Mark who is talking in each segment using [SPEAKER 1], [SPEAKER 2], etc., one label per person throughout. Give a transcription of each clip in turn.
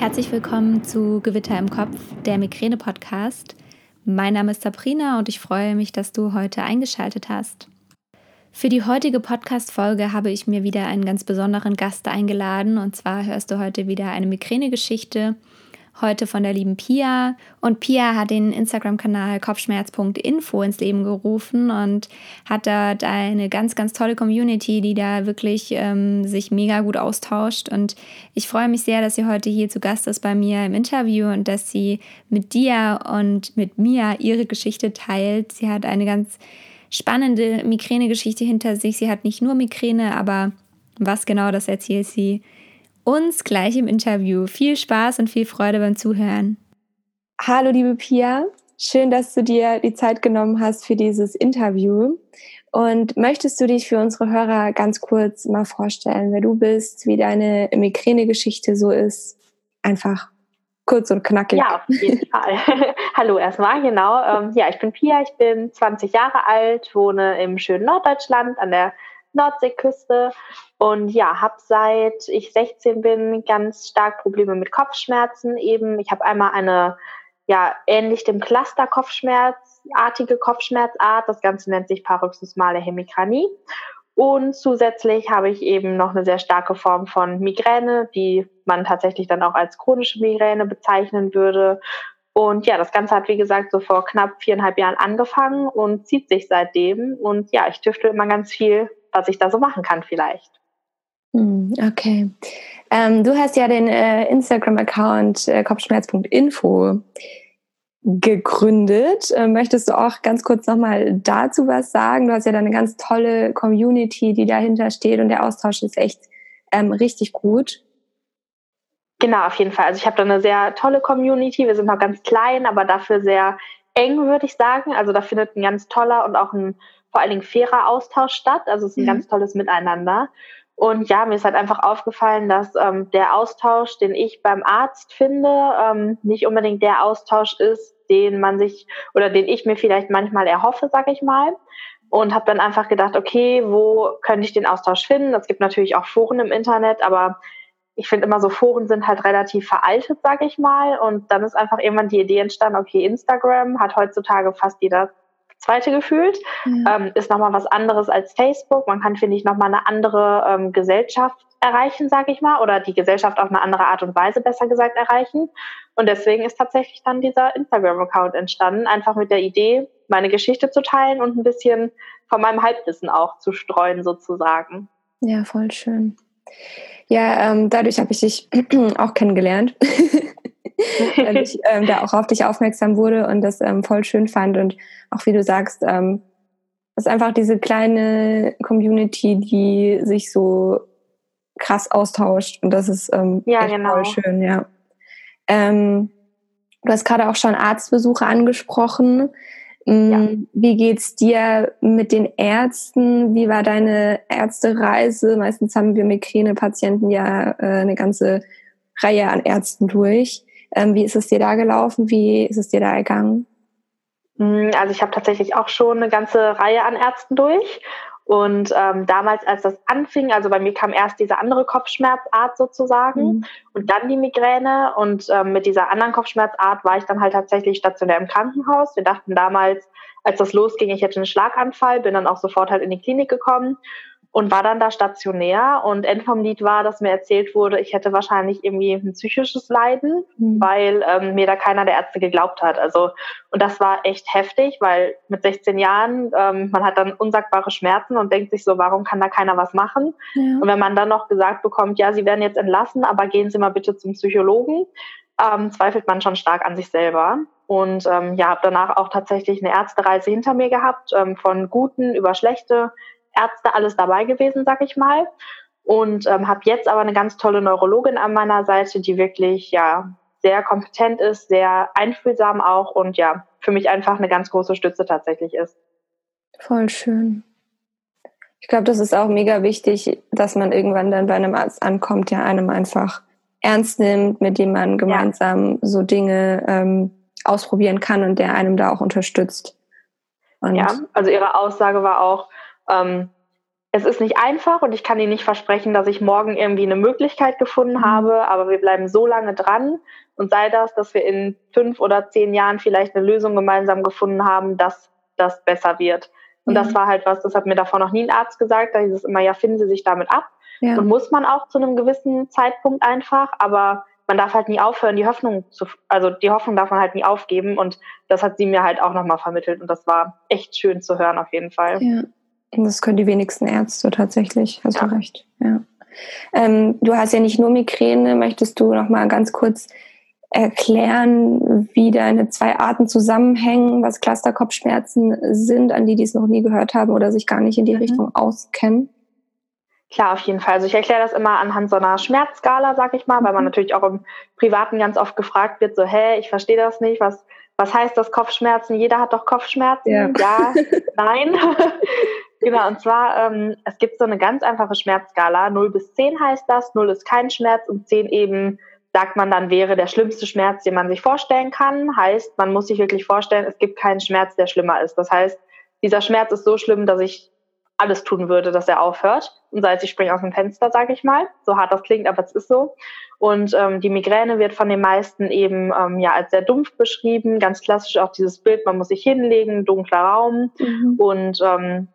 [SPEAKER 1] Herzlich willkommen zu Gewitter im Kopf, der Migräne-Podcast. Mein Name ist Sabrina und ich freue mich, dass du heute eingeschaltet hast. Für die heutige Podcast-Folge habe ich mir wieder einen ganz besonderen Gast eingeladen und zwar hörst du heute wieder eine Migräne-Geschichte heute von der lieben Pia. Und Pia hat den Instagram-Kanal kopfschmerz.info ins Leben gerufen und hat dort eine ganz, ganz tolle Community, die da wirklich ähm, sich mega gut austauscht. Und ich freue mich sehr, dass sie heute hier zu Gast ist bei mir im Interview und dass sie mit dir und mit mir ihre Geschichte teilt. Sie hat eine ganz spannende Migräne-Geschichte hinter sich. Sie hat nicht nur Migräne, aber was genau, das erzählt sie uns gleich im Interview. Viel Spaß und viel Freude beim Zuhören.
[SPEAKER 2] Hallo, liebe Pia. Schön, dass du dir die Zeit genommen hast für dieses Interview. Und möchtest du dich für unsere Hörer ganz kurz mal vorstellen, wer du bist, wie deine Migräne-Geschichte so ist? Einfach kurz und knackig.
[SPEAKER 3] Ja, auf jeden Fall. Hallo erstmal, genau. Ähm, ja, ich bin Pia, ich bin 20 Jahre alt, wohne im schönen Norddeutschland an der Nordseeküste und ja, habe seit ich 16 bin ganz stark Probleme mit Kopfschmerzen eben. Ich habe einmal eine ja ähnlich dem Cluster Kopfschmerzartige Kopfschmerzart. Das Ganze nennt sich paroxysmale Hemikranie. Und zusätzlich habe ich eben noch eine sehr starke Form von Migräne, die man tatsächlich dann auch als chronische Migräne bezeichnen würde. Und ja, das Ganze hat, wie gesagt, so vor knapp viereinhalb Jahren angefangen und zieht sich seitdem. Und ja, ich tüfte immer ganz viel was ich da so machen kann vielleicht.
[SPEAKER 2] Hm, okay. Ähm, du hast ja den äh, Instagram-Account äh, kopfschmerz.info gegründet. Äh, möchtest du auch ganz kurz nochmal dazu was sagen? Du hast ja da eine ganz tolle Community, die dahinter steht und der Austausch ist echt ähm, richtig gut.
[SPEAKER 3] Genau, auf jeden Fall. Also ich habe da eine sehr tolle Community. Wir sind noch ganz klein, aber dafür sehr eng, würde ich sagen. Also da findet ein ganz toller und auch ein vor allen Dingen fairer Austausch statt. Also es ist ein mhm. ganz tolles Miteinander. Und ja, mir ist halt einfach aufgefallen, dass ähm, der Austausch, den ich beim Arzt finde, ähm, nicht unbedingt der Austausch ist, den man sich oder den ich mir vielleicht manchmal erhoffe, sag ich mal. Und habe dann einfach gedacht, okay, wo könnte ich den Austausch finden? Es gibt natürlich auch Foren im Internet, aber ich finde immer so Foren sind halt relativ veraltet, sag ich mal. Und dann ist einfach irgendwann die Idee entstanden, okay, Instagram hat heutzutage fast jeder zweite gefühlt. Mhm. Ähm, ist nochmal was anderes als Facebook. Man kann, finde ich, nochmal eine andere ähm, Gesellschaft erreichen, sage ich mal, oder die Gesellschaft auf eine andere Art und Weise, besser gesagt, erreichen. Und deswegen ist tatsächlich dann dieser Instagram-Account entstanden, einfach mit der Idee, meine Geschichte zu teilen und ein bisschen von meinem Halbwissen auch zu streuen, sozusagen.
[SPEAKER 2] Ja, voll schön. Ja, ähm, dadurch habe ich dich auch kennengelernt. weil ich ähm, da auch auf dich aufmerksam wurde und das ähm, voll schön fand. Und auch wie du sagst, ähm, ist einfach diese kleine Community, die sich so krass austauscht. Und das ist ähm, ja, genau. voll schön, ja. Ähm, du hast gerade auch schon Arztbesuche angesprochen. Mm, ja. Wie geht's dir mit den Ärzten? Wie war deine Ärztereise? Meistens haben wir Migräne-Patienten ja äh, eine ganze Reihe an Ärzten durch. Ähm, wie ist es dir da gelaufen? Wie ist es dir da ergangen?
[SPEAKER 3] Hm, also ich habe tatsächlich auch schon eine ganze Reihe an Ärzten durch. Und ähm, damals, als das anfing, also bei mir kam erst diese andere Kopfschmerzart sozusagen mhm. und dann die Migräne. Und ähm, mit dieser anderen Kopfschmerzart war ich dann halt tatsächlich stationär im Krankenhaus. Wir dachten damals, als das losging, ich hätte einen Schlaganfall, bin dann auch sofort halt in die Klinik gekommen und war dann da stationär. Und End vom Lied war, dass mir erzählt wurde, ich hätte wahrscheinlich irgendwie ein psychisches Leiden, mhm. weil ähm, mir da keiner der Ärzte geglaubt hat. Also und das war echt heftig, weil mit 16 Jahren ähm, man hat dann unsagbare Schmerzen und denkt sich so, warum kann da keiner was machen? Ja. Und wenn man dann noch gesagt bekommt, ja, Sie werden jetzt entlassen, aber gehen Sie mal bitte zum Psychologen, ähm, zweifelt man schon stark an sich selber. Und ähm, ja, habe danach auch tatsächlich eine Ärztereise hinter mir gehabt, ähm, von guten über schlechte Ärzte alles dabei gewesen, sag ich mal. Und ähm, habe jetzt aber eine ganz tolle Neurologin an meiner Seite, die wirklich ja sehr kompetent ist, sehr einfühlsam auch und ja, für mich einfach eine ganz große Stütze tatsächlich ist.
[SPEAKER 2] Voll schön. Ich glaube, das ist auch mega wichtig, dass man irgendwann dann bei einem Arzt ankommt, der einem einfach ernst nimmt, mit dem man gemeinsam ja. so Dinge ähm, ausprobieren kann und der einem da auch unterstützt.
[SPEAKER 3] Und ja, also ihre Aussage war auch, ähm, es ist nicht einfach und ich kann Ihnen nicht versprechen, dass ich morgen irgendwie eine Möglichkeit gefunden mhm. habe, aber wir bleiben so lange dran und sei das, dass wir in fünf oder zehn Jahren vielleicht eine Lösung gemeinsam gefunden haben, dass das besser wird. Und ja. das war halt was, das hat mir davor noch nie ein Arzt gesagt, da hieß es immer, ja, finden Sie sich damit ab. Ja. Und muss man auch zu einem gewissen Zeitpunkt einfach, aber man darf halt nie aufhören, die Hoffnung zu, also die Hoffnung darf man halt nie aufgeben und das hat sie mir halt auch nochmal vermittelt und das war echt schön zu hören auf jeden Fall.
[SPEAKER 2] Ja. Das können die wenigsten Ärzte tatsächlich, hast ja. du recht. Ja. Ähm, du hast ja nicht nur Migräne, möchtest du noch mal ganz kurz erklären, wie deine zwei Arten zusammenhängen, was Clusterkopfschmerzen sind, an die, die es noch nie gehört haben oder sich gar nicht in die mhm. Richtung auskennen?
[SPEAKER 3] Klar, auf jeden Fall. Also ich erkläre das immer anhand so einer Schmerzskala, sag ich mal, weil man mhm. natürlich auch im Privaten ganz oft gefragt wird, so, hä, ich verstehe das nicht, was, was heißt das Kopfschmerzen? Jeder hat doch Kopfschmerzen. Ja, ja nein. genau, und zwar, ähm, es gibt so eine ganz einfache Schmerzskala. 0 bis 10 heißt das, 0 ist kein Schmerz und 10 eben, sagt man dann, wäre der schlimmste Schmerz, den man sich vorstellen kann. Heißt, man muss sich wirklich vorstellen, es gibt keinen Schmerz, der schlimmer ist. Das heißt, dieser Schmerz ist so schlimm, dass ich alles tun würde, dass er aufhört. Und sei es, ich springe aus dem Fenster, sage ich mal. So hart das klingt, aber es ist so. Und ähm, die Migräne wird von den meisten eben ähm, ja als sehr dumpf beschrieben. Ganz klassisch auch dieses Bild, man muss sich hinlegen, dunkler Raum mhm. und ähm,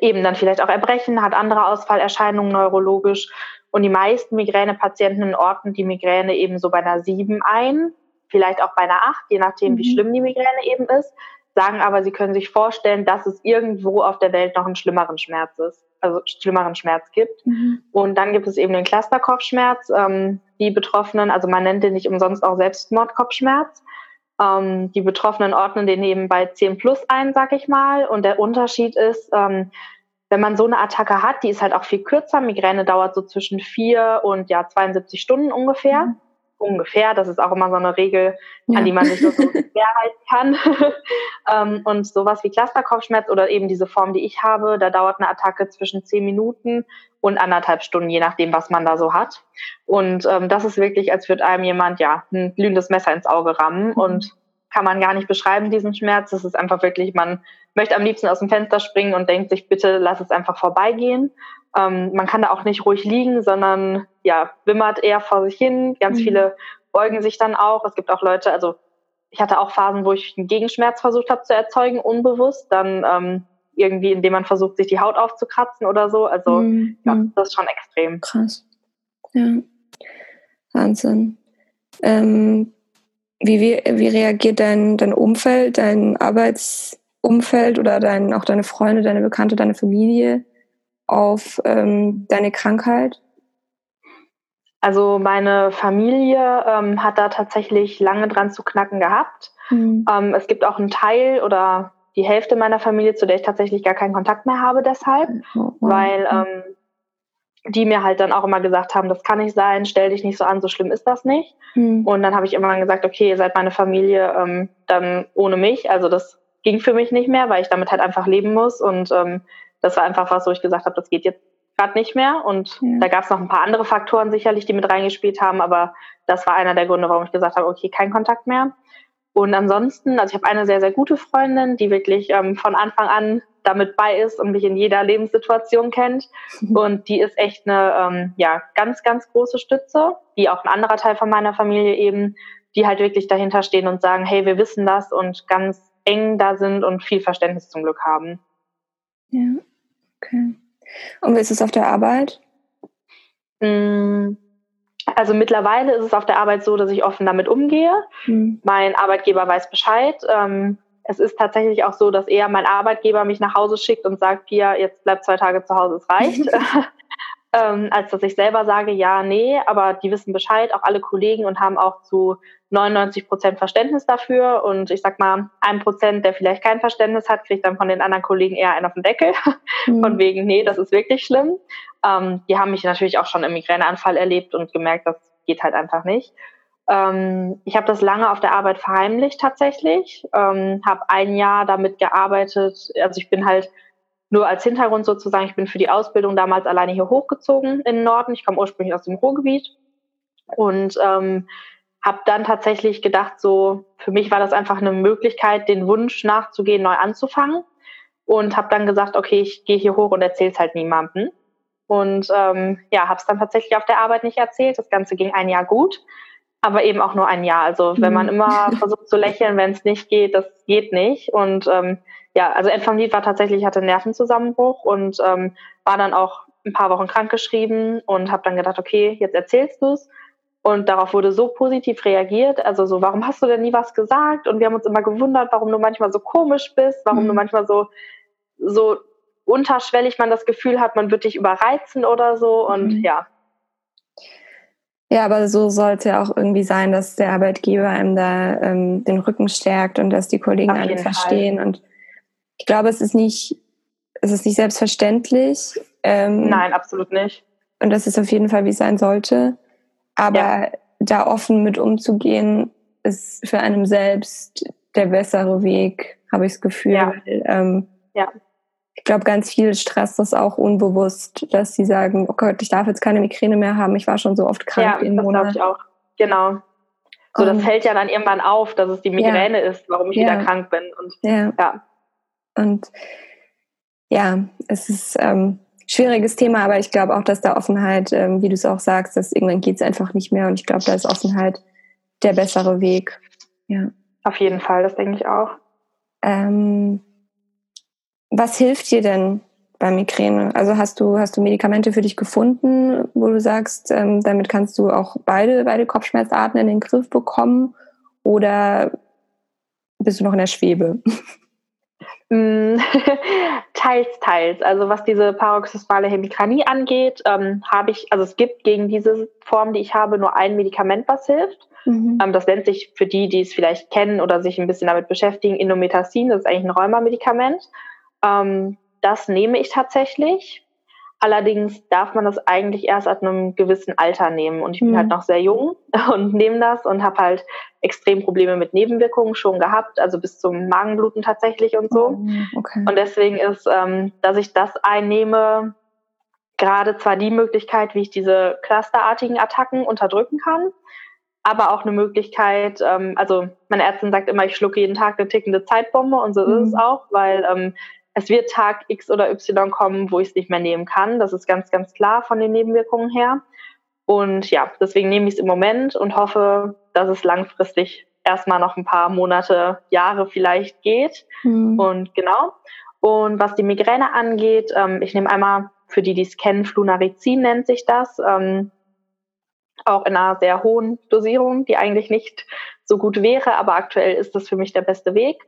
[SPEAKER 3] eben dann vielleicht auch Erbrechen, hat andere Ausfallerscheinungen neurologisch. Und die meisten Migränepatienten orten die Migräne eben so bei einer 7 ein, vielleicht auch bei einer 8, je nachdem, mhm. wie schlimm die Migräne eben ist sagen aber, sie können sich vorstellen, dass es irgendwo auf der Welt noch einen schlimmeren Schmerz ist, also schlimmeren Schmerz gibt. Mhm. Und dann gibt es eben den Clusterkopfschmerz. Ähm, die Betroffenen, also man nennt den nicht umsonst auch Selbstmordkopfschmerz. Ähm, die Betroffenen ordnen den eben bei 10 plus ein, sag ich mal. Und der Unterschied ist, ähm, wenn man so eine Attacke hat, die ist halt auch viel kürzer. Migräne dauert so zwischen vier und ja 72 Stunden ungefähr. Mhm ungefähr. Das ist auch immer so eine Regel, ja. an die man sich so, so schwer halten kann. ähm, und sowas wie Clusterkopfschmerz oder eben diese Form, die ich habe, da dauert eine Attacke zwischen zehn Minuten und anderthalb Stunden, je nachdem, was man da so hat. Und ähm, das ist wirklich, als würde einem jemand ja ein glühendes Messer ins Auge rammen mhm. und kann man gar nicht beschreiben, diesen Schmerz. Das ist einfach wirklich, man möchte am liebsten aus dem Fenster springen und denkt sich, bitte lass es einfach vorbeigehen. Ähm, man kann da auch nicht ruhig liegen, sondern ja, wimmert eher vor sich hin. Ganz mhm. viele beugen sich dann auch. Es gibt auch Leute, also ich hatte auch Phasen, wo ich einen Gegenschmerz versucht habe zu erzeugen, unbewusst. Dann ähm, irgendwie, indem man versucht, sich die Haut aufzukratzen oder so. Also mhm. ja, mhm. das ist schon extrem.
[SPEAKER 2] Krass. Ja. Wahnsinn. Ähm, wie, wie, wie reagiert dein, dein Umfeld, dein Arbeitsumfeld oder dein, auch deine Freunde, deine Bekannte, deine Familie auf ähm, deine Krankheit?
[SPEAKER 3] Also meine Familie ähm, hat da tatsächlich lange dran zu knacken gehabt. Mhm. Ähm, es gibt auch einen Teil oder die Hälfte meiner Familie, zu der ich tatsächlich gar keinen Kontakt mehr habe deshalb, wow. weil ähm, die mir halt dann auch immer gesagt haben, das kann nicht sein, stell dich nicht so an, so schlimm ist das nicht. Mhm. Und dann habe ich immer gesagt, okay, ihr seid meine Familie, ähm, dann ohne mich. Also das ging für mich nicht mehr, weil ich damit halt einfach leben muss und ähm, das war einfach was, wo ich gesagt habe, das geht jetzt gerade nicht mehr. Und ja. da gab es noch ein paar andere Faktoren sicherlich, die mit reingespielt haben, aber das war einer der Gründe, warum ich gesagt habe, okay, kein Kontakt mehr. Und ansonsten, also ich habe eine sehr, sehr gute Freundin, die wirklich ähm, von Anfang an damit bei ist und mich in jeder Lebenssituation kennt. Und die ist echt eine ähm, ja, ganz, ganz große Stütze, wie auch ein anderer Teil von meiner Familie eben, die halt wirklich dahinter stehen und sagen, hey, wir wissen das und ganz eng da sind und viel Verständnis zum Glück haben.
[SPEAKER 2] Ja. Okay. Und wie ist es auf der Arbeit?
[SPEAKER 3] Mm, also mittlerweile ist es auf der Arbeit so, dass ich offen damit umgehe. Mhm. Mein Arbeitgeber weiß Bescheid. Ähm, es ist tatsächlich auch so, dass eher mein Arbeitgeber mich nach Hause schickt und sagt, Pia, jetzt bleib zwei Tage zu Hause, es reicht. ähm, als dass ich selber sage, ja, nee, aber die wissen Bescheid, auch alle Kollegen und haben auch zu 99 Prozent Verständnis dafür. Und ich sag mal, ein Prozent, der vielleicht kein Verständnis hat, kriegt dann von den anderen Kollegen eher einen auf den Deckel. Mhm. Von wegen, nee, das ist wirklich schlimm. Ähm, die haben mich natürlich auch schon im Migräneanfall erlebt und gemerkt, das geht halt einfach nicht. Ähm, ich habe das lange auf der Arbeit verheimlicht tatsächlich. Ähm, habe ein Jahr damit gearbeitet. Also ich bin halt nur als Hintergrund sozusagen, ich bin für die Ausbildung damals alleine hier hochgezogen in den Norden. Ich komme ursprünglich aus dem Ruhrgebiet und ähm, habe dann tatsächlich gedacht, so für mich war das einfach eine Möglichkeit, den Wunsch nachzugehen, neu anzufangen. und habe dann gesagt, okay, ich gehe hier hoch und erzähle es halt niemandem. Und ähm, ja, habe es dann tatsächlich auf der Arbeit nicht erzählt. Das Ganze ging ein Jahr gut, aber eben auch nur ein Jahr. Also wenn man mhm. immer versucht zu lächeln, wenn es nicht geht, das geht nicht. Und ähm, ja, also Lied war tatsächlich, hatte einen Nervenzusammenbruch und ähm, war dann auch ein paar Wochen krankgeschrieben und habe dann gedacht, okay, jetzt erzählst du es. Und darauf wurde so positiv reagiert. Also so, warum hast du denn nie was gesagt? Und wir haben uns immer gewundert, warum du manchmal so komisch bist, warum mhm. du manchmal so, so unterschwellig man das Gefühl hat, man wird dich überreizen oder so. Und mhm. ja.
[SPEAKER 2] Ja, aber so soll es ja auch irgendwie sein, dass der Arbeitgeber einem da ähm, den Rücken stärkt und dass die Kollegen alle verstehen. Fall. Und ich glaube, es ist nicht, es ist nicht selbstverständlich.
[SPEAKER 3] Ähm, Nein, absolut nicht.
[SPEAKER 2] Und das ist auf jeden Fall, wie es sein sollte. Aber ja. da offen mit umzugehen, ist für einen selbst der bessere Weg, habe ich das Gefühl. Ja. Weil, ähm, ja. Ich glaube, ganz viel Stress ist auch unbewusst, dass sie sagen, oh Gott, ich darf jetzt keine Migräne mehr haben. Ich war schon so oft krank
[SPEAKER 3] ja, das glaube ich auch. Genau. So, das fällt ja dann irgendwann auf, dass es die Migräne ja. ist, warum ich ja. wieder krank bin. Und ja. ja.
[SPEAKER 2] Und ja, es ist ähm, schwieriges Thema, aber ich glaube auch, dass da Offenheit, ähm, wie du es auch sagst, dass irgendwann geht es einfach nicht mehr und ich glaube, da ist Offenheit der bessere Weg. Ja.
[SPEAKER 3] Auf jeden Fall, das denke ich auch.
[SPEAKER 2] Ähm, was hilft dir denn bei Migräne? Also hast du, hast du Medikamente für dich gefunden, wo du sagst, ähm, damit kannst du auch beide, beide Kopfschmerzarten in den Griff bekommen? Oder bist du noch in der Schwebe?
[SPEAKER 3] Mm, teils, teils. Also was diese paroxysmale Hemikranie angeht, ähm, habe ich, also es gibt gegen diese Form, die ich habe, nur ein Medikament, was hilft. Mhm. Ähm, das nennt sich für die, die es vielleicht kennen oder sich ein bisschen damit beschäftigen, Indometacin. Das ist eigentlich ein Rheumamedikament. Ähm, das nehme ich tatsächlich. Allerdings darf man das eigentlich erst ab einem gewissen Alter nehmen. Und ich bin halt mhm. halt noch sehr jung und nehme das und habe halt extrem Probleme mit Nebenwirkungen schon gehabt, also bis zum Magenbluten tatsächlich und so. Oh, okay. Und deswegen ist, ähm, dass ich das einnehme, gerade zwar die Möglichkeit, wie ich diese clusterartigen Attacken unterdrücken kann, aber auch eine Möglichkeit, ähm, also meine Ärztin sagt immer, ich schlucke jeden Tag eine tickende Zeitbombe und so mhm. ist es auch, weil ähm, es wird Tag X oder Y kommen, wo ich es nicht mehr nehmen kann. Das ist ganz, ganz klar von den Nebenwirkungen her. Und ja, deswegen nehme ich es im Moment und hoffe, dass es langfristig erstmal noch ein paar Monate, Jahre vielleicht geht. Mhm. Und genau. Und was die Migräne angeht, ähm, ich nehme einmal für die, die es kennen, Flunarizin nennt sich das. Ähm, auch in einer sehr hohen Dosierung, die eigentlich nicht so gut wäre, aber aktuell ist das für mich der beste Weg.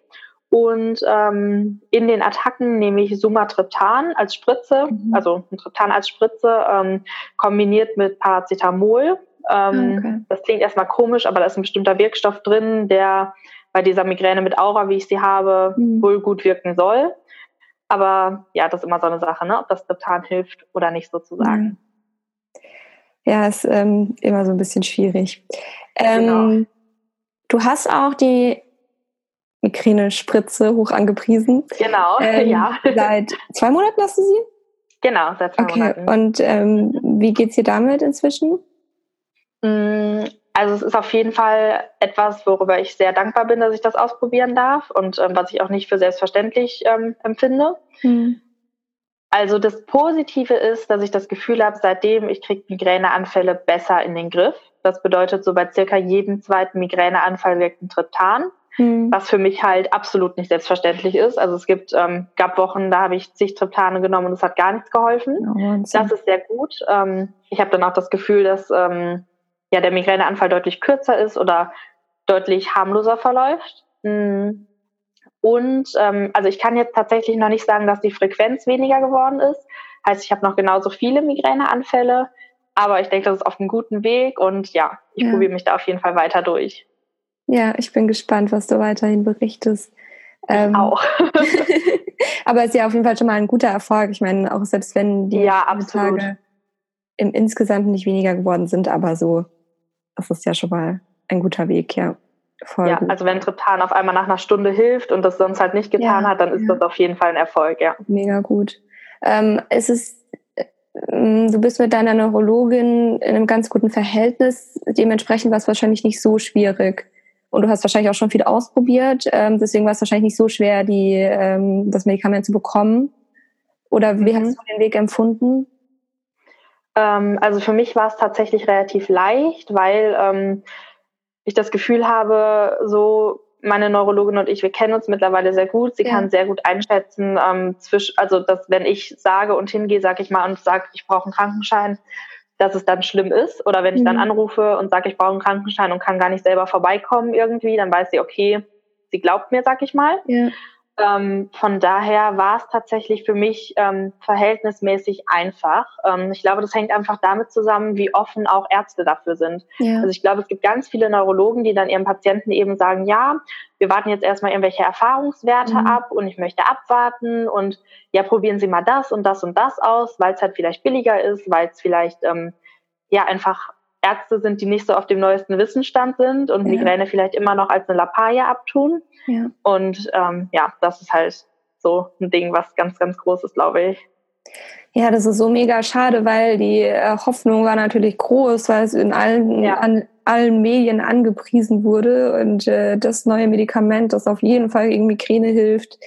[SPEAKER 3] Und ähm, in den Attacken nehme ich Sumatriptan als Spritze, mhm. also ein Triptan als Spritze, ähm, kombiniert mit Paracetamol. Ähm, ah, okay. Das klingt erstmal komisch, aber da ist ein bestimmter Wirkstoff drin, der bei dieser Migräne mit Aura, wie ich sie habe, mhm. wohl gut wirken soll. Aber ja, das ist immer so eine Sache, ne? ob das Triptan hilft oder nicht sozusagen.
[SPEAKER 2] Ja, ist ähm, immer so ein bisschen schwierig. Ähm, genau. Du hast auch die Migräne-Spritze hoch angepriesen.
[SPEAKER 3] Genau, ähm, ja.
[SPEAKER 2] Seit zwei Monaten hast du sie?
[SPEAKER 3] Genau, seit zwei okay. Monaten.
[SPEAKER 2] Und ähm, wie geht's dir damit inzwischen?
[SPEAKER 3] Mm, also es ist auf jeden Fall etwas, worüber ich sehr dankbar bin, dass ich das ausprobieren darf und ähm, was ich auch nicht für selbstverständlich ähm, empfinde. Hm. Also das Positive ist, dass ich das Gefühl habe, seitdem ich kriege Migräneanfälle besser in den Griff. Das bedeutet, so bei circa jedem zweiten Migräneanfall wirkt ein Triptan. Hm. was für mich halt absolut nicht selbstverständlich ist. Also es gibt, ähm, gab Wochen, da habe ich zig Triptane genommen und es hat gar nichts geholfen. Oh, das ist sehr gut. Ähm, ich habe dann auch das Gefühl, dass ähm, ja der Migräneanfall deutlich kürzer ist oder deutlich harmloser verläuft. Hm. Und ähm, also ich kann jetzt tatsächlich noch nicht sagen, dass die Frequenz weniger geworden ist. Heißt, ich habe noch genauso viele Migräneanfälle, aber ich denke, das ist auf einem guten Weg und ja, ich ja. probiere mich da auf jeden Fall weiter durch.
[SPEAKER 2] Ja, ich bin gespannt, was du weiterhin berichtest.
[SPEAKER 3] Ähm, auch.
[SPEAKER 2] aber es ist ja auf jeden Fall schon mal ein guter Erfolg. Ich meine, auch selbst wenn die
[SPEAKER 3] ja, Tage
[SPEAKER 2] im insgesamt nicht weniger geworden sind, aber so, das ist ja schon mal ein guter Weg, ja.
[SPEAKER 3] Voll ja, gut. also wenn Triptan auf einmal nach einer Stunde hilft und das sonst halt nicht getan ja, hat, dann ist ja. das auf jeden Fall ein Erfolg, ja.
[SPEAKER 2] Mega gut. Ähm, es ist ähm, du bist mit deiner Neurologin in einem ganz guten Verhältnis. Dementsprechend war es wahrscheinlich nicht so schwierig, und du hast wahrscheinlich auch schon viel ausprobiert. Ähm, deswegen war es wahrscheinlich nicht so schwer, die, ähm, das Medikament zu bekommen. Oder wie mhm. hast du den Weg empfunden?
[SPEAKER 3] Ähm, also für mich war es tatsächlich relativ leicht, weil ähm, ich das Gefühl habe, so meine Neurologin und ich, wir kennen uns mittlerweile sehr gut. Sie ja. kann sehr gut einschätzen, ähm, zwischen, also dass wenn ich sage und hingehe, sage ich mal und sage, ich brauche einen Krankenschein, dass es dann schlimm ist. Oder wenn ich dann mhm. anrufe und sage, ich brauche einen Krankenschein und kann gar nicht selber vorbeikommen irgendwie, dann weiß sie, okay, sie glaubt mir, sag ich mal. Ja. Ähm, von daher war es tatsächlich für mich ähm, verhältnismäßig einfach. Ähm, ich glaube, das hängt einfach damit zusammen, wie offen auch Ärzte dafür sind. Ja. Also ich glaube, es gibt ganz viele Neurologen, die dann ihren Patienten eben sagen, ja, wir warten jetzt erstmal irgendwelche Erfahrungswerte mhm. ab und ich möchte abwarten und ja, probieren Sie mal das und das und das aus, weil es halt vielleicht billiger ist, weil es vielleicht ähm, ja einfach Ärzte sind, die nicht so auf dem neuesten Wissensstand sind und ja. Migräne vielleicht immer noch als eine Lappalie abtun. Ja. Und ähm, ja, das ist halt so ein Ding, was ganz, ganz groß ist, glaube ich.
[SPEAKER 2] Ja, das ist so mega schade, weil die äh, Hoffnung war natürlich groß, weil es in allen, ja. an allen Medien angepriesen wurde und äh, das neue Medikament, das auf jeden Fall gegen Migräne hilft.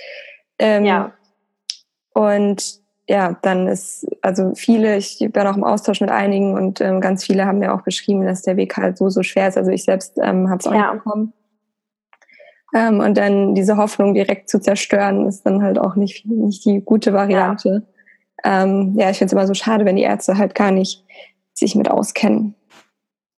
[SPEAKER 2] Ähm, ja. Und ja, dann ist, also viele, ich bin auch im Austausch mit einigen und ähm, ganz viele haben mir auch beschrieben, dass der Weg halt so, so schwer ist. Also ich selbst ähm, habe es auch ja. nicht bekommen. Ähm, und dann diese Hoffnung direkt zu zerstören, ist dann halt auch nicht, nicht die gute Variante. Ja, ähm, ja ich finde es immer so schade, wenn die Ärzte halt gar nicht sich mit auskennen.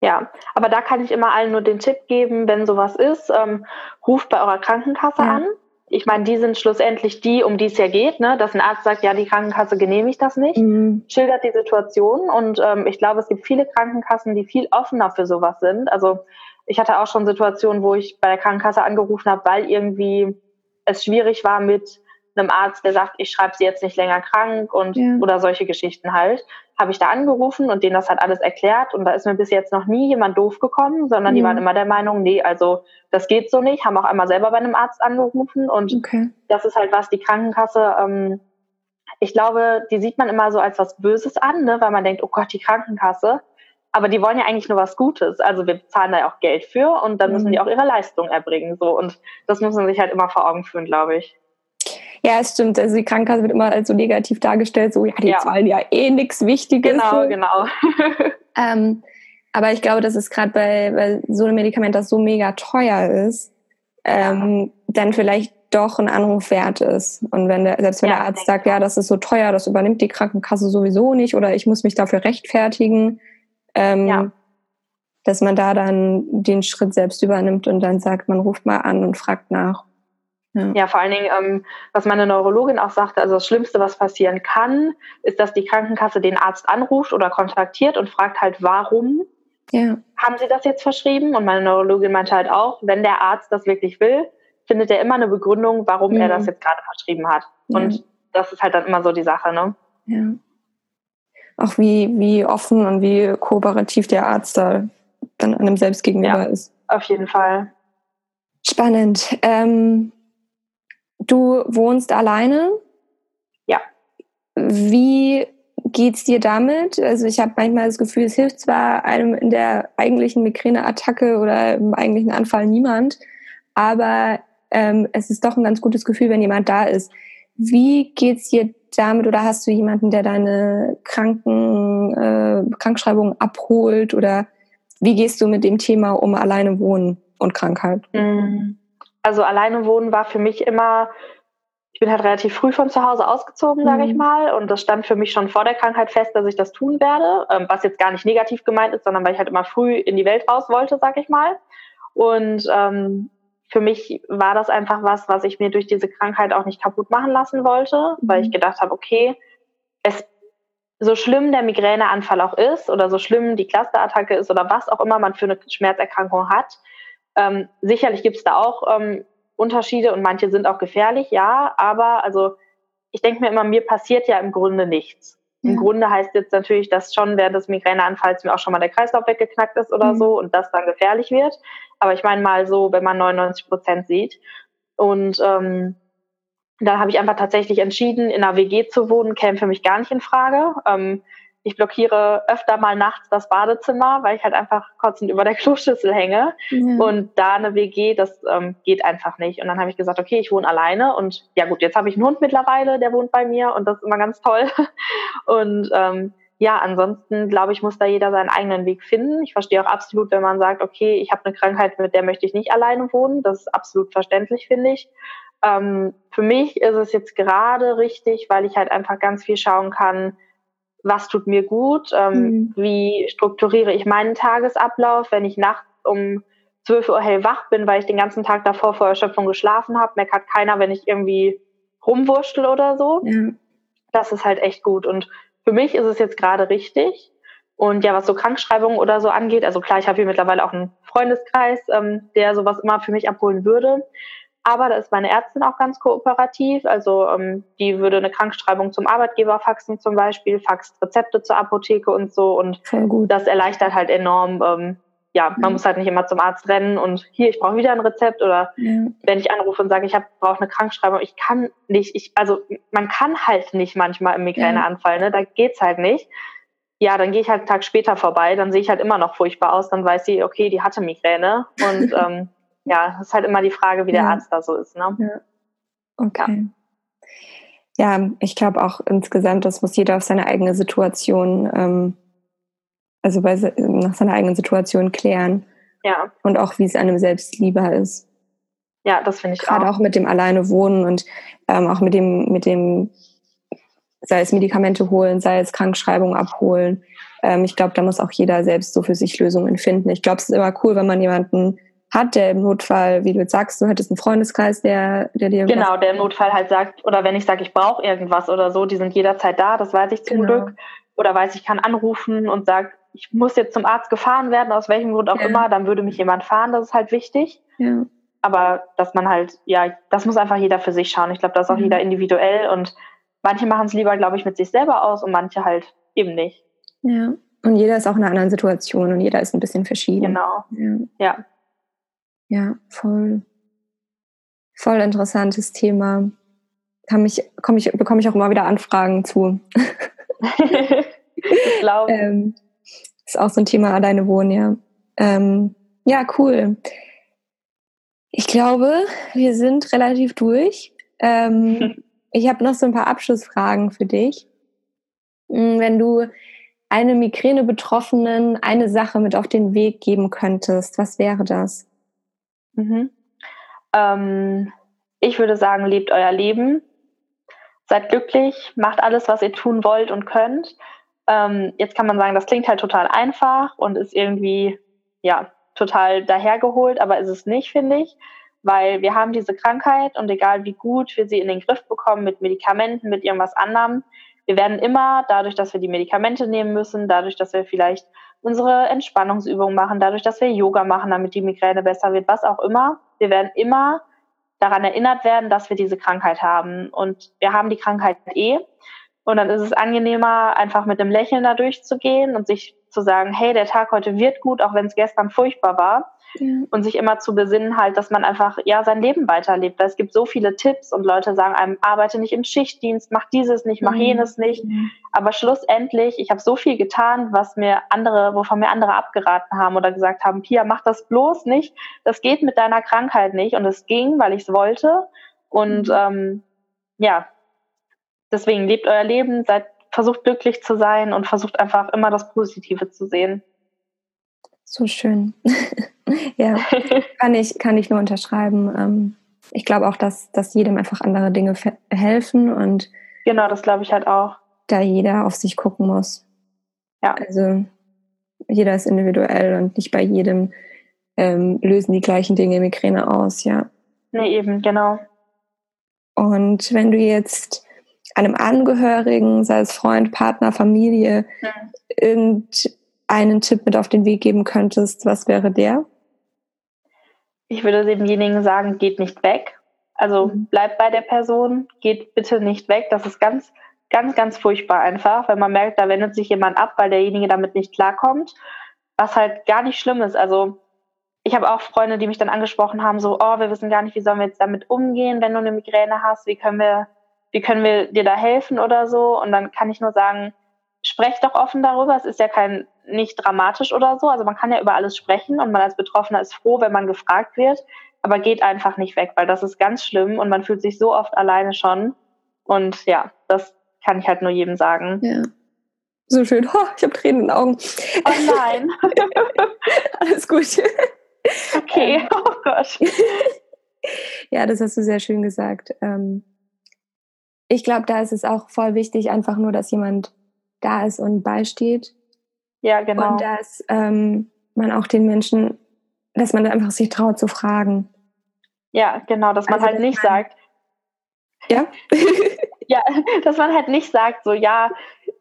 [SPEAKER 3] Ja, aber da kann ich immer allen nur den Tipp geben, wenn sowas ist, ähm, ruft bei eurer Krankenkasse ja. an. Ich meine, die sind schlussendlich die, um die es ja geht, ne? dass ein Arzt sagt, ja, die Krankenkasse genehmigt das nicht, mhm. schildert die Situation und ähm, ich glaube, es gibt viele Krankenkassen, die viel offener für sowas sind. Also ich hatte auch schon Situationen, wo ich bei der Krankenkasse angerufen habe, weil irgendwie es schwierig war mit einem Arzt, der sagt, ich schreibe sie jetzt nicht länger krank und ja. oder solche Geschichten halt, habe ich da angerufen und denen das halt alles erklärt und da ist mir bis jetzt noch nie jemand doof gekommen, sondern mhm. die waren immer der Meinung, nee, also das geht so nicht, haben auch einmal selber bei einem Arzt angerufen und okay. das ist halt was die Krankenkasse ähm, ich glaube, die sieht man immer so als was Böses an, ne, weil man denkt, oh Gott, die Krankenkasse. Aber die wollen ja eigentlich nur was Gutes. Also wir zahlen da ja auch Geld für und dann mhm. müssen die auch ihre Leistung erbringen. So. Und das muss man sich halt immer vor Augen führen, glaube ich.
[SPEAKER 2] Ja, es stimmt. Also die Krankenkasse wird immer als so negativ dargestellt, so ja, die ja. zahlen ja eh nichts Wichtiges.
[SPEAKER 3] Genau, genau.
[SPEAKER 2] ähm, aber ich glaube, dass es gerade bei, bei so einem Medikament, das so mega teuer ist, ähm, dann vielleicht doch ein Anruf wert ist. Und wenn der, selbst wenn ja, der Arzt sagt, ja, das ist so teuer, das übernimmt die Krankenkasse sowieso nicht oder ich muss mich dafür rechtfertigen, ähm, ja. dass man da dann den Schritt selbst übernimmt und dann sagt, man ruft mal an und fragt nach.
[SPEAKER 3] Ja, ja vor allen Dingen, ähm, was meine Neurologin auch sagte, also das Schlimmste, was passieren kann, ist, dass die Krankenkasse den Arzt anruft oder kontaktiert und fragt halt, warum ja. haben sie das jetzt verschrieben? Und meine Neurologin meinte halt auch, wenn der Arzt das wirklich will, findet er immer eine Begründung, warum mhm. er das jetzt gerade verschrieben hat. Und ja. das ist halt dann immer so die Sache, ne?
[SPEAKER 2] Ja auch wie, wie offen und wie kooperativ der Arzt da dann einem selbst gegenüber ja, ist.
[SPEAKER 3] Auf jeden Fall.
[SPEAKER 2] Spannend. Ähm, du wohnst alleine?
[SPEAKER 3] Ja.
[SPEAKER 2] Wie geht's dir damit? Also ich habe manchmal das Gefühl, es hilft zwar einem in der eigentlichen Migräneattacke oder im eigentlichen Anfall niemand, aber ähm, es ist doch ein ganz gutes Gefühl, wenn jemand da ist. Wie geht's dir damit oder hast du jemanden, der deine Kranken, äh, Krankschreibung abholt oder wie gehst du mit dem Thema um alleine wohnen und Krankheit?
[SPEAKER 3] Mhm. Also alleine wohnen war für mich immer, ich bin halt relativ früh von zu Hause ausgezogen, sage ich mhm. mal, und das stand für mich schon vor der Krankheit fest, dass ich das tun werde, ähm, was jetzt gar nicht negativ gemeint ist, sondern weil ich halt immer früh in die Welt raus wollte, sage ich mal. Und ähm, für mich war das einfach was, was ich mir durch diese Krankheit auch nicht kaputt machen lassen wollte, weil ich mhm. gedacht habe, okay, es so schlimm der Migräneanfall auch ist oder so schlimm die Clusterattacke ist oder was auch immer man für eine Schmerzerkrankung hat, ähm, sicherlich gibt es da auch ähm, Unterschiede und manche sind auch gefährlich, ja, aber also ich denke mir immer, mir passiert ja im Grunde nichts. Im ja. Grunde heißt jetzt natürlich, dass schon während des Migräneanfalls mir auch schon mal der Kreislauf weggeknackt ist oder mhm. so und das dann gefährlich wird. Aber ich meine mal so, wenn man 99 Prozent sieht. Und ähm, dann habe ich einfach tatsächlich entschieden, in einer WG zu wohnen, käme für mich gar nicht in Frage. Ähm, ich blockiere öfter mal nachts das Badezimmer, weil ich halt einfach kotzend über der Kloschüssel hänge. Ja. Und da eine WG, das ähm, geht einfach nicht. Und dann habe ich gesagt, okay, ich wohne alleine. Und ja gut, jetzt habe ich einen Hund mittlerweile, der wohnt bei mir und das ist immer ganz toll. Und ähm, ja, ansonsten glaube ich, muss da jeder seinen eigenen Weg finden. Ich verstehe auch absolut, wenn man sagt, okay, ich habe eine Krankheit, mit der möchte ich nicht alleine wohnen. Das ist absolut verständlich, finde ich. Ähm, für mich ist es jetzt gerade richtig, weil ich halt einfach ganz viel schauen kann, was tut mir gut, ähm, mhm. wie strukturiere ich meinen Tagesablauf, wenn ich nachts um 12 Uhr hellwach bin, weil ich den ganzen Tag davor vor Erschöpfung geschlafen habe, meckert keiner, wenn ich irgendwie rumwurschtel oder so. Ja. Das ist halt echt gut. Und für mich ist es jetzt gerade richtig. Und ja, was so Krankschreibungen oder so angeht, also klar, ich habe hier mittlerweile auch einen Freundeskreis, ähm, der sowas immer für mich abholen würde. Aber da ist meine Ärztin auch ganz kooperativ. Also ähm, die würde eine Krankschreibung zum Arbeitgeber faxen zum Beispiel, faxt Rezepte zur Apotheke und so. Und das erleichtert halt enorm. Ähm, ja, man mhm. muss halt nicht immer zum Arzt rennen und hier, ich brauche wieder ein Rezept oder mhm. wenn ich anrufe und sage, ich brauche eine Krankschreibung, ich kann nicht, ich, also man kann halt nicht manchmal im Migräneanfall, ne? Da geht's halt nicht. Ja, dann gehe ich halt einen Tag später vorbei, dann sehe ich halt immer noch furchtbar aus, dann weiß sie, okay, die hatte Migräne und ähm, ja, ist halt immer die Frage, wie der ja. Arzt da so ist. Ne? Ja.
[SPEAKER 2] Okay. Ja, ja ich glaube auch insgesamt, das muss jeder auf seine eigene Situation, ähm, also bei, nach seiner eigenen Situation klären.
[SPEAKER 3] Ja.
[SPEAKER 2] Und auch, wie es einem selbst lieber ist.
[SPEAKER 3] Ja, das finde ich
[SPEAKER 2] Gerade auch. auch mit dem alleine wohnen und ähm, auch mit dem, mit dem, sei es Medikamente holen, sei es Krankschreibung abholen. Ähm, ich glaube, da muss auch jeder selbst so für sich Lösungen finden. Ich glaube, es ist immer cool, wenn man jemanden hat, der im Notfall, wie du jetzt sagst, du hättest einen Freundeskreis, der, der dir.
[SPEAKER 3] Genau, der im Notfall halt sagt, oder wenn ich sage, ich brauche irgendwas oder so, die sind jederzeit da, das weiß ich zum genau. Glück. Oder weiß, ich kann anrufen und sage, ich muss jetzt zum Arzt gefahren werden, aus welchem Grund auch ja. immer, dann würde mich jemand fahren, das ist halt wichtig.
[SPEAKER 2] Ja.
[SPEAKER 3] Aber dass man halt, ja, das muss einfach jeder für sich schauen. Ich glaube, das ist auch mhm. jeder individuell und manche machen es lieber, glaube ich, mit sich selber aus und manche halt eben nicht.
[SPEAKER 2] Ja. Und jeder ist auch in einer anderen Situation und jeder ist ein bisschen verschieden.
[SPEAKER 3] Genau.
[SPEAKER 2] Ja.
[SPEAKER 3] ja.
[SPEAKER 2] Ja, voll, voll interessantes Thema. Kann mich, komm ich, bekomme ich auch immer wieder Anfragen zu.
[SPEAKER 3] ich glaube.
[SPEAKER 2] ähm, ist auch so ein Thema alleine wohnen, ja. Ähm, ja, cool. Ich glaube, wir sind relativ durch. Ähm, ich habe noch so ein paar Abschlussfragen für dich. Hm, wenn du eine Migräne-Betroffenen eine Sache mit auf den Weg geben könntest, was wäre das?
[SPEAKER 3] Mhm. Ähm, ich würde sagen, lebt euer Leben. Seid glücklich, macht alles, was ihr tun wollt und könnt. Ähm, jetzt kann man sagen, das klingt halt total einfach und ist irgendwie, ja, total dahergeholt, aber ist es nicht, finde ich. Weil wir haben diese Krankheit und egal wie gut wir sie in den Griff bekommen mit Medikamenten, mit irgendwas anderem, wir werden immer, dadurch, dass wir die Medikamente nehmen müssen, dadurch, dass wir vielleicht unsere Entspannungsübungen machen, dadurch, dass wir Yoga machen, damit die Migräne besser wird, was auch immer. Wir werden immer daran erinnert werden, dass wir diese Krankheit haben. Und wir haben die Krankheit eh. Und dann ist es angenehmer, einfach mit einem Lächeln da durchzugehen und sich zu sagen, hey, der Tag heute wird gut, auch wenn es gestern furchtbar war ja. und sich immer zu besinnen halt, dass man einfach ja sein Leben weiterlebt. Weil es gibt so viele Tipps und Leute sagen einem, arbeite nicht im Schichtdienst, mach dieses nicht, mach mhm. jenes nicht. Mhm. Aber schlussendlich, ich habe so viel getan, was mir andere, wovon mir andere abgeraten haben oder gesagt haben, Pia, mach das bloß nicht, das geht mit deiner Krankheit nicht. Und es ging, weil ich es wollte. Und mhm. ähm, ja, deswegen lebt euer Leben, seid versucht glücklich zu sein und versucht einfach immer das Positive zu sehen.
[SPEAKER 2] So schön. ja, kann ich, kann ich nur unterschreiben. Ähm, ich glaube auch, dass, dass jedem einfach andere Dinge helfen und
[SPEAKER 3] genau, das glaube ich halt auch.
[SPEAKER 2] Da jeder auf sich gucken muss.
[SPEAKER 3] Ja.
[SPEAKER 2] Also jeder ist individuell und nicht bei jedem ähm, lösen die gleichen Dinge Migräne aus, ja.
[SPEAKER 3] Nee, eben, genau.
[SPEAKER 2] Und wenn du jetzt einem Angehörigen, sei es Freund, Partner, Familie, ja. irgendeinen Tipp mit auf den Weg geben könntest, was wäre der?
[SPEAKER 3] Ich würde demjenigen sagen, geht nicht weg. Also mhm. bleibt bei der Person, geht bitte nicht weg. Das ist ganz, ganz, ganz furchtbar einfach, wenn man merkt, da wendet sich jemand ab, weil derjenige damit nicht klarkommt. Was halt gar nicht schlimm ist. Also ich habe auch Freunde, die mich dann angesprochen haben, so, oh, wir wissen gar nicht, wie sollen wir jetzt damit umgehen, wenn du eine Migräne hast, wie können wir wie können wir dir da helfen oder so. Und dann kann ich nur sagen, sprecht doch offen darüber. Es ist ja kein nicht dramatisch oder so. Also man kann ja über alles sprechen und man als Betroffener ist froh, wenn man gefragt wird, aber geht einfach nicht weg, weil das ist ganz schlimm und man fühlt sich so oft alleine schon. Und ja, das kann ich halt nur jedem sagen.
[SPEAKER 2] Ja. So schön. Oh, ich habe Tränen in den Augen.
[SPEAKER 3] Oh nein.
[SPEAKER 2] Alles gut.
[SPEAKER 3] Okay, ähm. oh Gott.
[SPEAKER 2] Ja, das hast du sehr schön gesagt. Ähm, ich glaube, da ist es auch voll wichtig, einfach nur, dass jemand da ist und beisteht.
[SPEAKER 3] Ja, genau.
[SPEAKER 2] Und dass ähm, man auch den Menschen, dass man einfach sich traut zu fragen.
[SPEAKER 3] Ja, genau, dass man also, halt nicht man, sagt.
[SPEAKER 2] Ja?
[SPEAKER 3] ja, dass man halt nicht sagt, so, ja,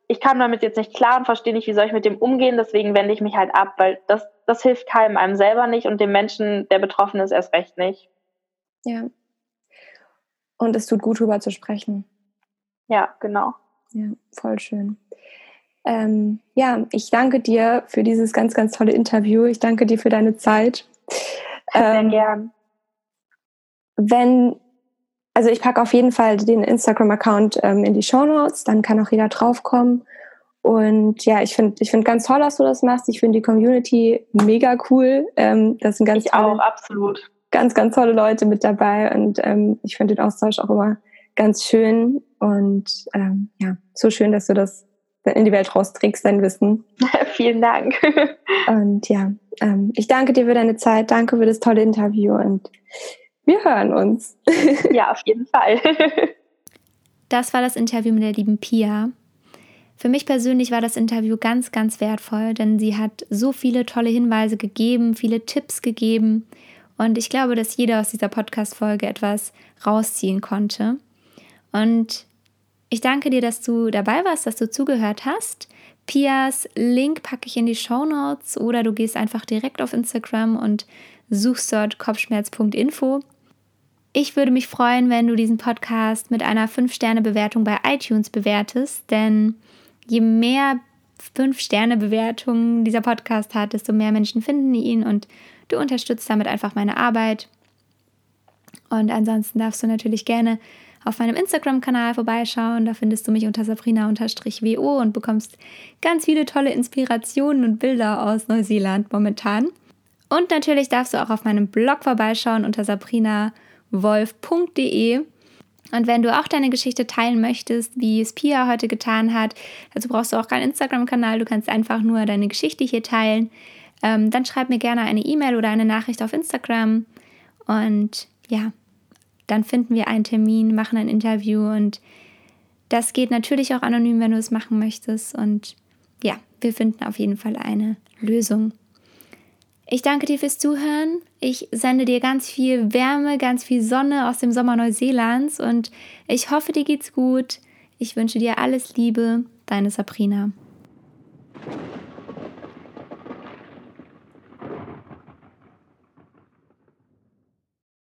[SPEAKER 3] ich kann damit jetzt nicht klar und verstehe nicht, wie soll ich mit dem umgehen, deswegen wende ich mich halt ab, weil das, das hilft keinem, einem selber nicht und dem Menschen, der betroffen ist, erst recht nicht.
[SPEAKER 2] Ja. Und es tut gut, darüber zu sprechen.
[SPEAKER 3] Ja, genau.
[SPEAKER 2] Ja, voll schön. Ähm, ja, ich danke dir für dieses ganz, ganz tolle Interview. Ich danke dir für deine Zeit.
[SPEAKER 3] Sehr ähm, gern.
[SPEAKER 2] Wenn, also ich packe auf jeden Fall den Instagram-Account ähm, in die Show Notes, dann kann auch jeder draufkommen. Und ja, ich finde ich find ganz toll, dass du das machst. Ich finde die Community mega cool. Ähm, das sind ganz
[SPEAKER 3] ich tolle, auch, absolut.
[SPEAKER 2] Ganz, ganz tolle Leute mit dabei. Und ähm, ich finde den Austausch auch immer ganz schön. Und ähm, ja, so schön, dass du das in die Welt rausträgst, dein Wissen.
[SPEAKER 3] Vielen Dank.
[SPEAKER 2] und ja, ähm, ich danke dir für deine Zeit, danke für das tolle Interview und wir hören uns.
[SPEAKER 3] ja, auf jeden Fall.
[SPEAKER 1] das war das Interview mit der lieben Pia. Für mich persönlich war das Interview ganz, ganz wertvoll, denn sie hat so viele tolle Hinweise gegeben, viele Tipps gegeben. Und ich glaube, dass jeder aus dieser Podcast-Folge etwas rausziehen konnte. Und ich danke dir, dass du dabei warst, dass du zugehört hast. Pias Link packe ich in die Show Notes oder du gehst einfach direkt auf Instagram und suchst dort kopfschmerz.info. Ich würde mich freuen, wenn du diesen Podcast mit einer 5-Sterne-Bewertung bei iTunes bewertest, denn je mehr 5-Sterne-Bewertungen dieser Podcast hat, desto mehr Menschen finden ihn und du unterstützt damit einfach meine Arbeit. Und ansonsten darfst du natürlich gerne auf meinem Instagram-Kanal vorbeischauen. Da findest du mich unter sabrina-wo und bekommst ganz viele tolle Inspirationen und Bilder aus Neuseeland momentan. Und natürlich darfst du auch auf meinem Blog vorbeischauen unter sabrinawolf.de. Und wenn du auch deine Geschichte teilen möchtest, wie es Pia heute getan hat, also brauchst du auch keinen Instagram-Kanal, du kannst einfach nur deine Geschichte hier teilen, ähm, dann schreib mir gerne eine E-Mail oder eine Nachricht auf Instagram. Und ja, dann finden wir einen Termin, machen ein Interview und das geht natürlich auch anonym, wenn du es machen möchtest. Und ja, wir finden auf jeden Fall eine Lösung. Ich danke dir fürs Zuhören. Ich sende dir ganz viel Wärme, ganz viel Sonne aus dem Sommer Neuseelands und ich hoffe, dir geht's gut. Ich wünsche dir alles Liebe, deine Sabrina.